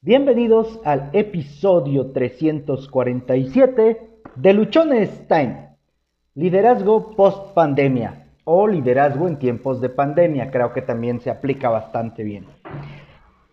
Bienvenidos al episodio 347 de Luchones Time. Liderazgo post pandemia o liderazgo en tiempos de pandemia. Creo que también se aplica bastante bien.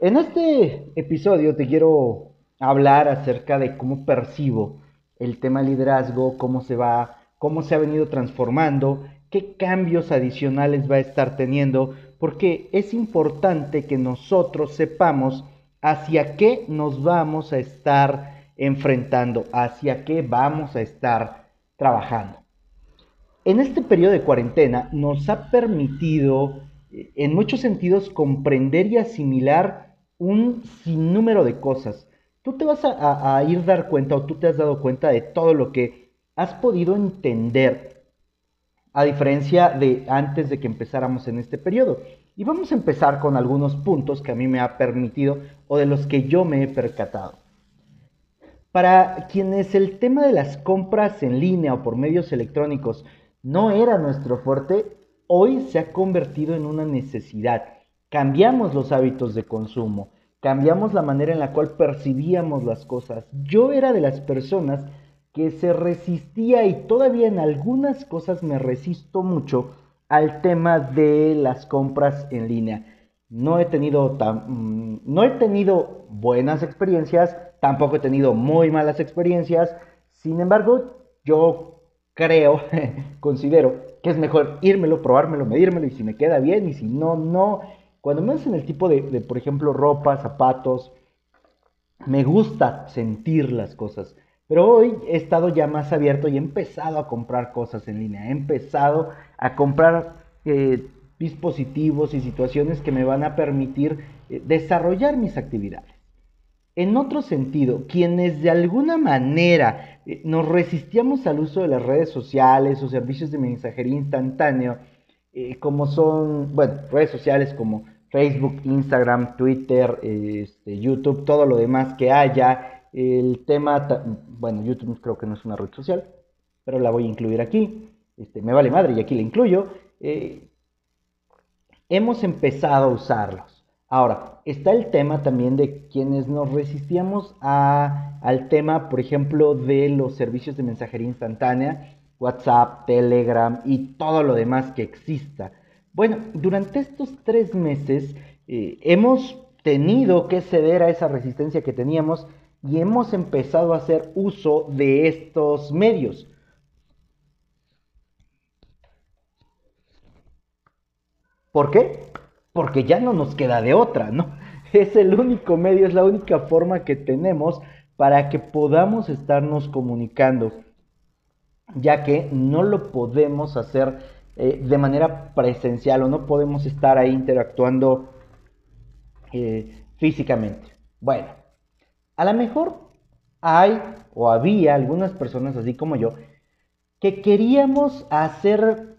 En este episodio te quiero hablar acerca de cómo percibo el tema liderazgo, cómo se va, cómo se ha venido transformando, qué cambios adicionales va a estar teniendo, porque es importante que nosotros sepamos hacia qué nos vamos a estar enfrentando, hacia qué vamos a estar trabajando. En este periodo de cuarentena nos ha permitido, eh, en muchos sentidos, comprender y asimilar un sinnúmero de cosas. Tú te vas a, a ir dar cuenta o tú te has dado cuenta de todo lo que has podido entender, a diferencia de antes de que empezáramos en este periodo. Y vamos a empezar con algunos puntos que a mí me ha permitido o de los que yo me he percatado. Para quienes el tema de las compras en línea o por medios electrónicos no era nuestro fuerte, hoy se ha convertido en una necesidad. Cambiamos los hábitos de consumo, cambiamos la manera en la cual percibíamos las cosas. Yo era de las personas que se resistía y todavía en algunas cosas me resisto mucho al tema de las compras en línea. No he tenido tan, mm, no he tenido buenas experiencias, tampoco he tenido muy malas experiencias. Sin embargo, yo creo, considero que es mejor írmelo, probármelo, medírmelo y si me queda bien y si no, no. Cuando me hacen el tipo de, de, por ejemplo, ropa, zapatos, me gusta sentir las cosas. Pero hoy he estado ya más abierto y he empezado a comprar cosas en línea. He empezado a comprar eh, dispositivos y situaciones que me van a permitir eh, desarrollar mis actividades. En otro sentido, quienes de alguna manera eh, nos resistíamos al uso de las redes sociales o servicios de mensajería instantáneo, como son, bueno, redes sociales como Facebook, Instagram, Twitter, este, YouTube, todo lo demás que haya, el tema, bueno, YouTube creo que no es una red social, pero la voy a incluir aquí. Este, me vale madre y aquí la incluyo. Eh, hemos empezado a usarlos. Ahora, está el tema también de quienes nos resistíamos al tema, por ejemplo, de los servicios de mensajería instantánea, WhatsApp, Telegram y todo lo demás que exista. Bueno, durante estos tres meses eh, hemos tenido que ceder a esa resistencia que teníamos y hemos empezado a hacer uso de estos medios. ¿Por qué? Porque ya no nos queda de otra, ¿no? Es el único medio, es la única forma que tenemos para que podamos estarnos comunicando, ya que no lo podemos hacer eh, de manera presencial o no podemos estar ahí interactuando eh, físicamente. Bueno, a lo mejor hay o había algunas personas así como yo que queríamos hacer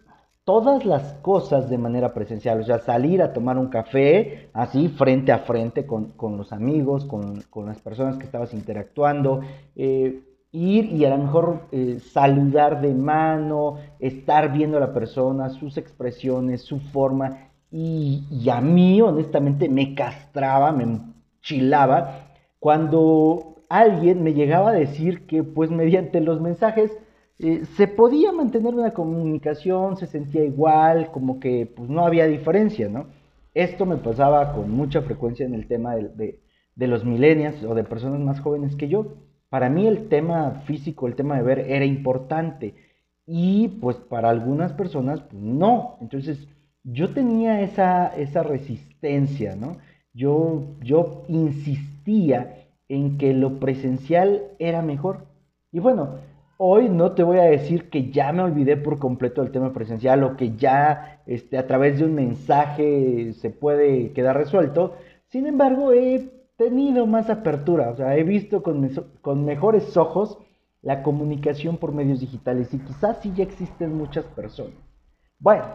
todas las cosas de manera presencial, o sea, salir a tomar un café así frente a frente con, los amigos, con, las personas que estabas interactuando, eh, ir y a lo mejor eh, saludar de mano, estar viendo a la persona, sus expresiones, su forma, y, y a mí honestamente me castraba, me enchilaba cuando alguien me llegaba a decir que pues mediante los mensajes eh, se podía mantener una comunicación, se sentía igual, como que pues no había diferencia, ¿no? Esto me pasaba con mucha frecuencia en el tema de, de, los millennials o de personas más jóvenes que yo. Para mí el tema físico, el tema de ver era importante y pues para algunas personas pues, no. Entonces yo tenía esa, esa resistencia, ¿no? Yo, yo insistía en que lo presencial era mejor. Y bueno, hoy no te voy a decir que ya me olvidé por completo del tema presencial o que ya este, a través de un mensaje se puede quedar resuelto. Sin embargo, he tenido más apertura, o sea, he visto con, con mejores ojos la comunicación por medios digitales y quizás sí ya existen muchas personas. Bueno,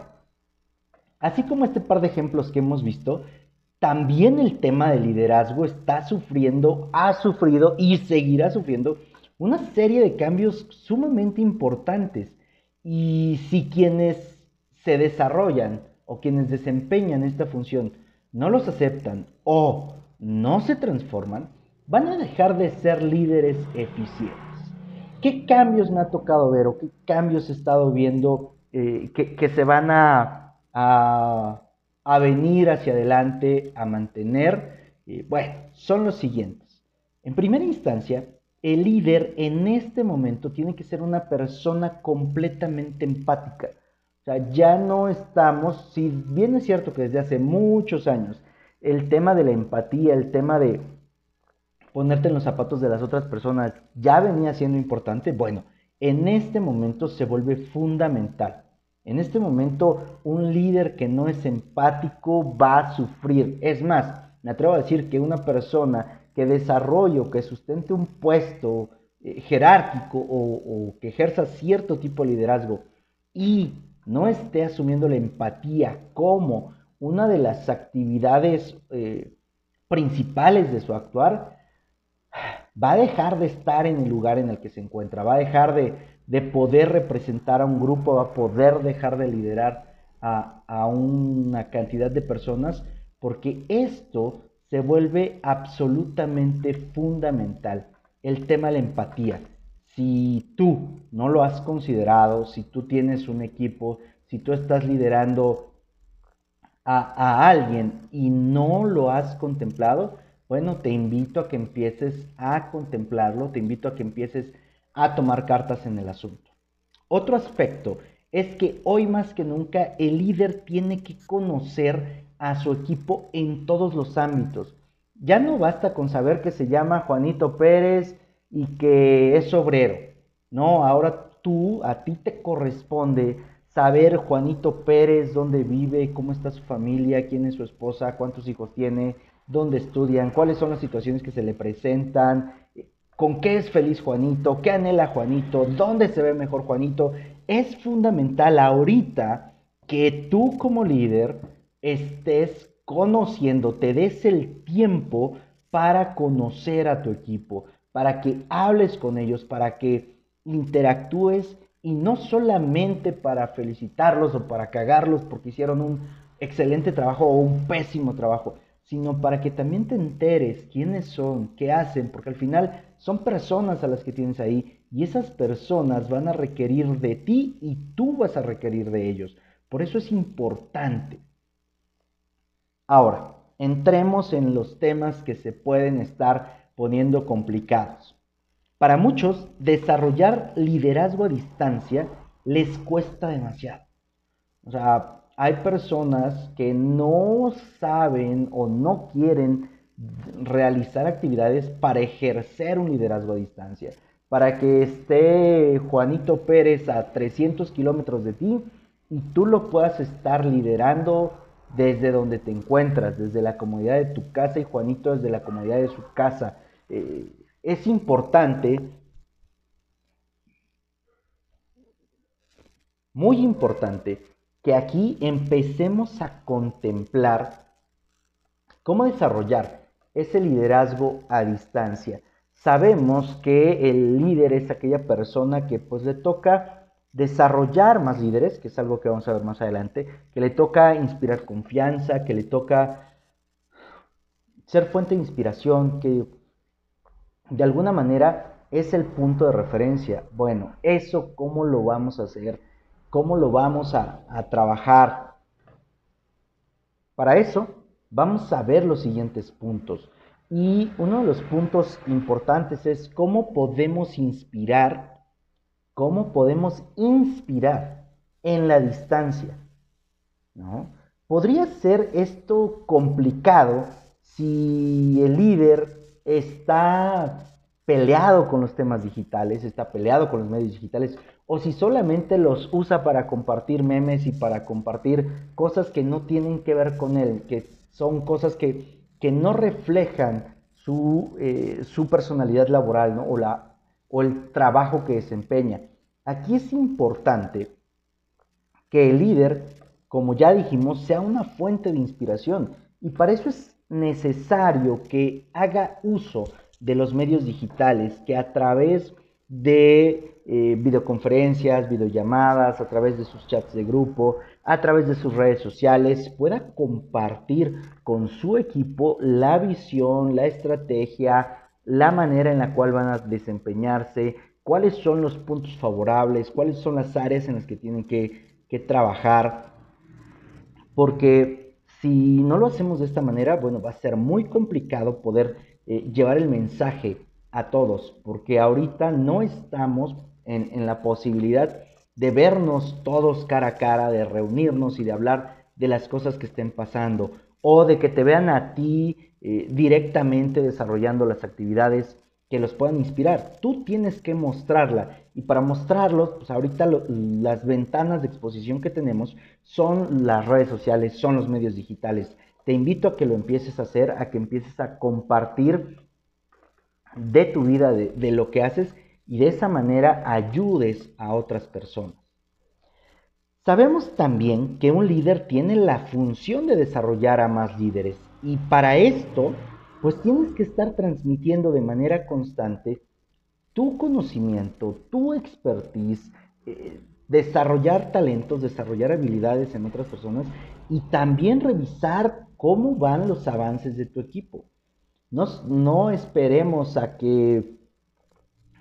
así como este par de ejemplos que hemos visto, también el tema de liderazgo está sufriendo, ha sufrido y seguirá sufriendo una serie de cambios sumamente importantes. Y si quienes se desarrollan o quienes desempeñan esta función no los aceptan o no se transforman, van a dejar de ser líderes eficientes. ¿Qué cambios me ha tocado ver o qué cambios he estado viendo eh, que, se van a, a, venir hacia adelante, a mantener? Eh, bueno, son los siguientes. En primera instancia, el líder en este momento tiene que ser una persona completamente empática. O sea, ya no estamos, si bien es cierto que desde hace muchos años el tema de la empatía, el tema de ponerte en los zapatos de las otras personas ya venía siendo importante, bueno, en este momento se vuelve fundamental. En este momento un líder que no es empático va a sufrir. Es más, me atrevo a decir que una persona que desarrolle o que sustente un puesto eh, jerárquico o, que ejerza cierto tipo de liderazgo y no esté asumiendo la empatía como una de las actividades eh, principales de su actuar, va a dejar de estar en el lugar en el que se encuentra, va a dejar de, poder representar a un grupo, va a poder dejar de liderar a, a una cantidad de personas, porque esto se vuelve absolutamente fundamental, el tema de la empatía. Si tú no lo has considerado, si tú tienes un equipo, si tú estás liderando a, a alguien y no lo has contemplado, bueno, te invito a que empieces a contemplarlo, te invito a que empieces a tomar cartas en el asunto. Otro aspecto es que hoy más que nunca el líder tiene que conocer a su equipo en todos los ámbitos. Ya no basta con saber que se llama Juanito Pérez y que es obrero. No, ahora tú, a ti te corresponde saber Juanito Pérez, dónde vive, cómo está su familia, quién es su esposa, cuántos hijos tiene, dónde estudian, cuáles son las situaciones que se le presentan, con qué es feliz Juanito, qué anhela Juanito, dónde se ve mejor Juanito. Es fundamental ahorita que tú como líder estés conociendo, te des el tiempo para conocer a tu equipo, para que hables con ellos, para que interactúes y no solamente para felicitarlos o para cagarlos porque hicieron un excelente trabajo o un pésimo trabajo, sino para que también te enteres quiénes son, qué hacen, porque al final son personas a las que tienes ahí y esas personas van a requerir de ti y tú vas a requerir de ellos. Por eso es importante. Ahora, entremos en los temas que se pueden estar poniendo complicados. Para muchos, desarrollar liderazgo a distancia les cuesta demasiado. O sea, hay personas que no saben o no quieren realizar actividades para ejercer un liderazgo a distancia, para que esté Juanito Pérez a 300 kilómetros de ti y tú lo puedas estar liderando desde donde te encuentras, desde la comodidad de tu casa y Juanito desde la comodidad de su casa. Eh, es importante, muy importante, que aquí empecemos a contemplar cómo desarrollar ese liderazgo a distancia. Sabemos que el líder es aquella persona que pues le toca desarrollar más líderes, que es algo que vamos a ver más adelante, que le toca inspirar confianza, que le toca ser fuente de inspiración, que de alguna manera es el punto de referencia. Bueno, eso cómo lo vamos a hacer ¿Cómo lo vamos a, trabajar? Para eso vamos a ver los siguientes puntos. Y uno de los puntos importantes es cómo podemos inspirar, cómo podemos inspirar en la distancia. ¿no? Podría ser esto complicado si el líder está peleado con los temas digitales, está peleado con los medios digitales, o si solamente los usa para compartir memes y para compartir cosas que no tienen que ver con él, que son cosas que, que no reflejan su, eh, su personalidad laboral o, la, o el trabajo que desempeña. Aquí es importante que el líder, como ya dijimos, sea una fuente de inspiración y para eso es necesario que haga uso de los medios digitales, que a través de eh, videoconferencias, videollamadas, a través de sus chats de grupo, a través de sus redes sociales, pueda compartir con su equipo la visión, la estrategia, la manera en la cual van a desempeñarse, cuáles son los puntos favorables, cuáles son las áreas en las que tienen que, trabajar. Porque si no lo hacemos de esta manera, bueno, va a ser muy complicado poder eh, llevar el mensaje a todos, porque ahorita no estamos en, en la posibilidad de vernos todos cara a cara, de reunirnos y de hablar de las cosas que estén pasando, o de que te vean a ti eh, directamente desarrollando las actividades que los puedan inspirar. Tú tienes que mostrarla y para mostrarlos, pues ahorita las ventanas de exposición que tenemos son las redes sociales, son los medios digitales. Te invito a que lo empieces a hacer, a que empieces a compartir de tu vida, de, de lo que haces y de esa manera ayudes a otras personas. Sabemos también que un líder tiene la función de desarrollar a más líderes y para esto, pues tienes que estar transmitiendo de manera constante tu conocimiento, tu expertise, eh, desarrollar talentos, desarrollar habilidades en otras personas y también revisar cómo van los avances de tu equipo. No, no esperemos a que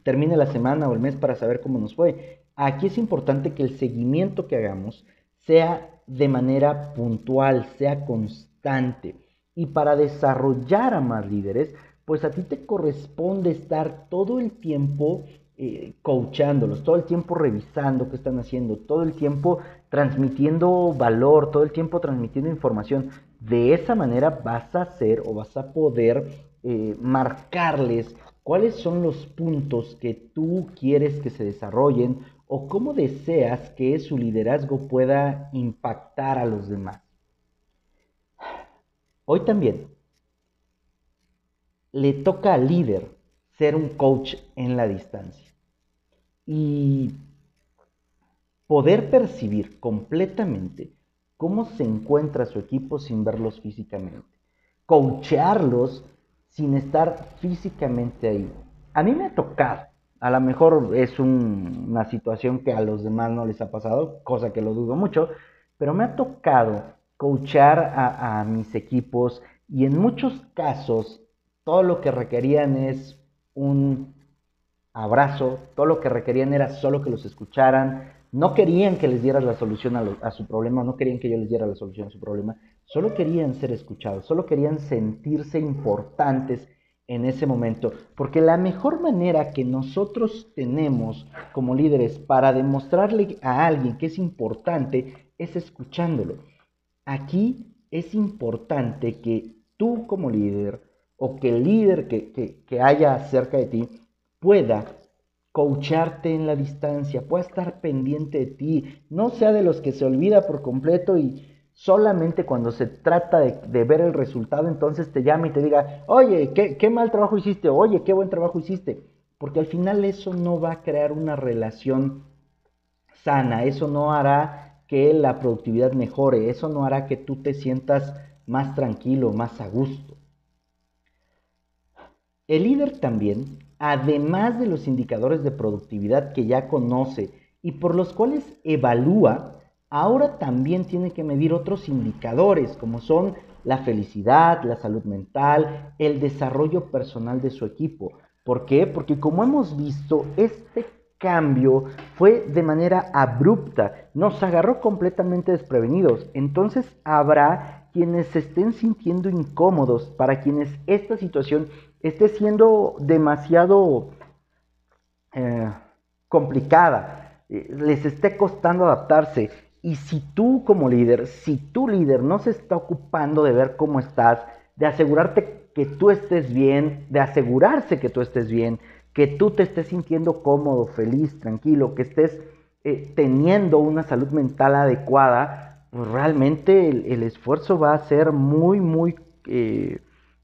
termine la semana o el mes para saber cómo nos fue. Aquí es importante que el seguimiento que hagamos sea de manera puntual, sea constante. Y para desarrollar a más líderes, pues a ti te corresponde estar todo el tiempo eh, coachándolos, todo el tiempo revisando qué están haciendo, todo el tiempo transmitiendo valor, todo el tiempo transmitiendo información. De esa manera vas a hacer o vas a poder eh, marcarles cuáles son los puntos que tú quieres que se desarrollen o cómo deseas que su liderazgo pueda impactar a los demás. Hoy también le toca al líder ser un coach en la distancia y poder percibir completamente cómo se encuentra su equipo sin verlos físicamente. Coachearlos sin estar físicamente ahí. A mí me ha tocado, a lo mejor es una situación que a los demás no les ha pasado, cosa que lo dudo mucho, pero me ha tocado coachar a, mis equipos y en muchos casos todo lo que requerían es un abrazo, todo lo que requerían era solo que los escucharan, no querían que les dieras la solución a, a, su problema, no querían que yo les diera la solución a su problema, solo querían ser escuchados, solo querían sentirse importantes en ese momento, porque la mejor manera que nosotros tenemos como líderes para demostrarle a alguien que es importante es escuchándolo. Aquí es importante que tú como líder o que el líder que, haya cerca de ti pueda coacharte en la distancia, pueda estar pendiente de ti, no sea de los que se olvida por completo y solamente cuando se trata de, ver el resultado, entonces te llama y te diga, oye, ¿qué, qué, mal trabajo hiciste, oye, qué buen trabajo hiciste, porque al final eso no va a crear una relación sana, eso no hará que la productividad mejore. Eso no hará que tú te sientas más tranquilo, más a gusto. El líder también, además de los indicadores de productividad que ya conoce y por los cuales evalúa, ahora también tiene que medir otros indicadores como son la felicidad, la salud mental, el desarrollo personal de su equipo. ¿Por qué? Porque como hemos visto, este cambio fue de manera abrupta, nos agarró completamente desprevenidos. Entonces habrá quienes se estén sintiendo incómodos, para quienes esta situación esté siendo demasiado eh, complicada, eh, les esté costando adaptarse. Y si tú como líder, si tu líder no se está ocupando de ver cómo estás, de asegurarte que tú estés bien, de asegurarse que tú estés bien, que tú te estés sintiendo cómodo, feliz, tranquilo, que estés eh, teniendo una salud mental adecuada, pues realmente el, esfuerzo va a ser muy, muy eh,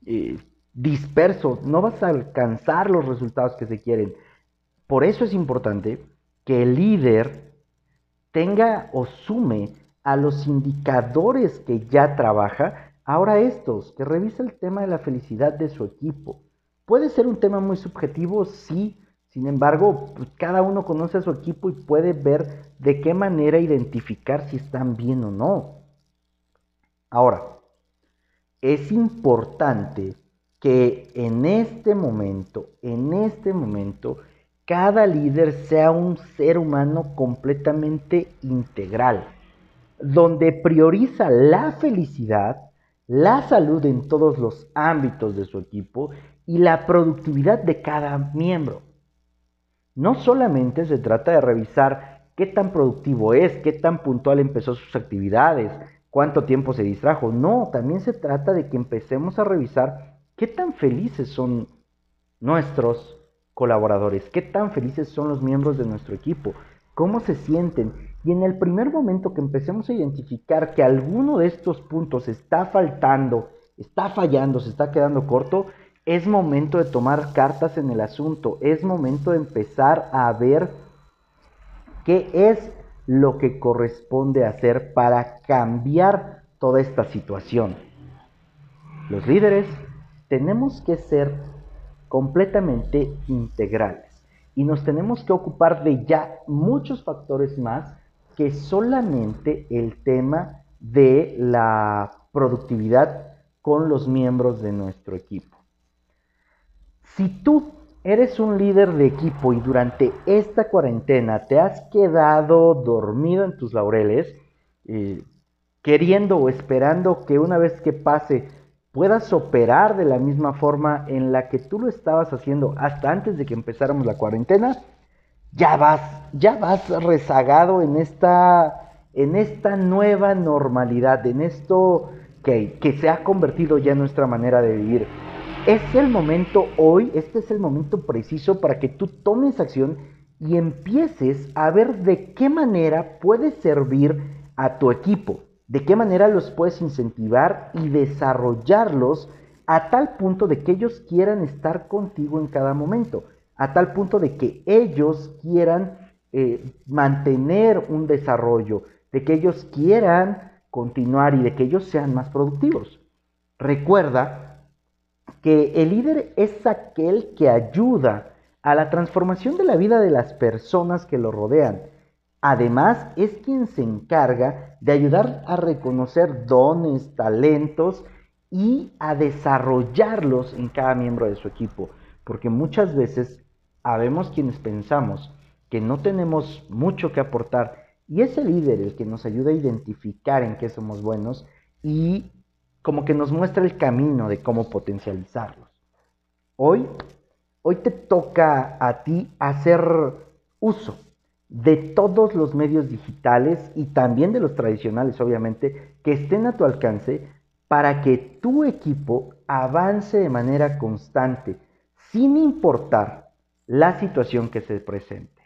eh, disperso, no vas a alcanzar los resultados que se quieren. Por eso es importante que el líder tenga o sume a los indicadores que ya trabaja, ahora estos, que revisa el tema de la felicidad de su equipo, Puede ser un tema muy subjetivo, sí. Sin embargo, pues, cada uno conoce a su equipo y puede ver de qué manera identificar si están bien o no. Ahora, es importante que en este momento, en este momento, cada líder sea un ser humano completamente integral, donde prioriza la felicidad, la salud en todos los ámbitos de su equipo y la productividad de cada miembro. No solamente se trata de revisar qué tan productivo es, qué tan puntual empezó sus actividades, cuánto tiempo se distrajo, no, también se trata de que empecemos a revisar qué tan felices son nuestros colaboradores, qué tan felices son los miembros de nuestro equipo, cómo se sienten. Y en el primer momento que empecemos a identificar que alguno de estos puntos está faltando, está fallando, se está quedando corto, es momento de tomar cartas en el asunto, es momento de empezar a ver qué es lo que corresponde hacer para cambiar toda esta situación. Los líderes tenemos que ser completamente integrales y nos tenemos que ocupar de ya muchos factores más que solamente el tema de la productividad con los miembros de nuestro equipo. Si tú eres un líder de equipo y durante esta cuarentena te has quedado dormido en tus laureles, eh, queriendo o esperando que una vez que pase puedas operar de la misma forma en la que tú lo estabas haciendo hasta antes de que empezáramos la cuarentena, ya vas, ya vas rezagado en esta, en esta nueva normalidad, en esto que, que se ha convertido ya en nuestra manera de vivir. Es el momento hoy, este es el momento preciso para que tú tomes acción y empieces a ver de qué manera puedes servir a tu equipo, de qué manera los puedes incentivar y desarrollarlos a tal punto de que ellos quieran estar contigo en cada momento, a tal punto de que ellos quieran eh, mantener un desarrollo, de que ellos quieran continuar y de que ellos sean más productivos. Recuerda que el líder es aquel que ayuda a la transformación de la vida de las personas que lo rodean. Además, es quien se encarga de ayudar a reconocer dones, talentos y a desarrollarlos en cada miembro de su equipo. Porque muchas veces habemos quienes pensamos que no tenemos mucho que aportar y es el líder el que nos ayuda a identificar en qué somos buenos y como que nos muestra el camino de cómo potencializarlos. Hoy, hoy te toca a ti hacer uso de todos los medios digitales y también de los tradicionales, obviamente, que estén a tu alcance para que tu equipo avance de manera constante, sin importar la situación que se presente.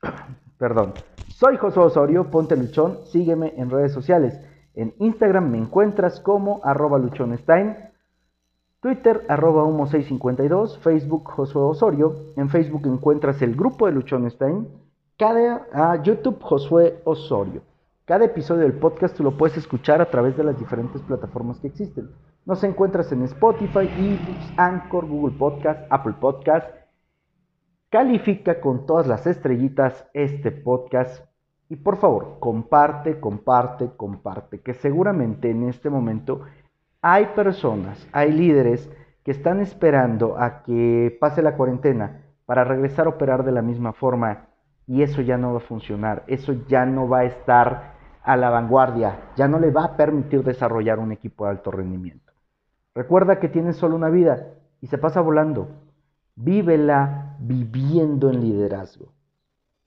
Perdón. Soy José Osorio, ponte luchón, sígueme en redes sociales. En Instagram me encuentras como arroba luchonestein, Twitter arroba humo652, Facebook Josué Osorio, en Facebook encuentras el grupo de Luchonestein, cada, a YouTube Josué Osorio. Cada episodio del podcast tú lo puedes escuchar a través de las diferentes plataformas que existen. Nos encuentras en Spotify, eBooks, Anchor, Google Podcast, Apple Podcast. Califica con todas las estrellitas este podcast y por favor, comparte, comparte, comparte, que seguramente en este momento hay personas, hay líderes que están esperando a que pase la cuarentena para regresar a operar de la misma forma y eso ya no va a funcionar, eso ya no va a estar a la vanguardia, ya no le va a permitir desarrollar un equipo de alto rendimiento. Recuerda que tienes solo una vida y se pasa volando. Vívela viviendo en liderazgo.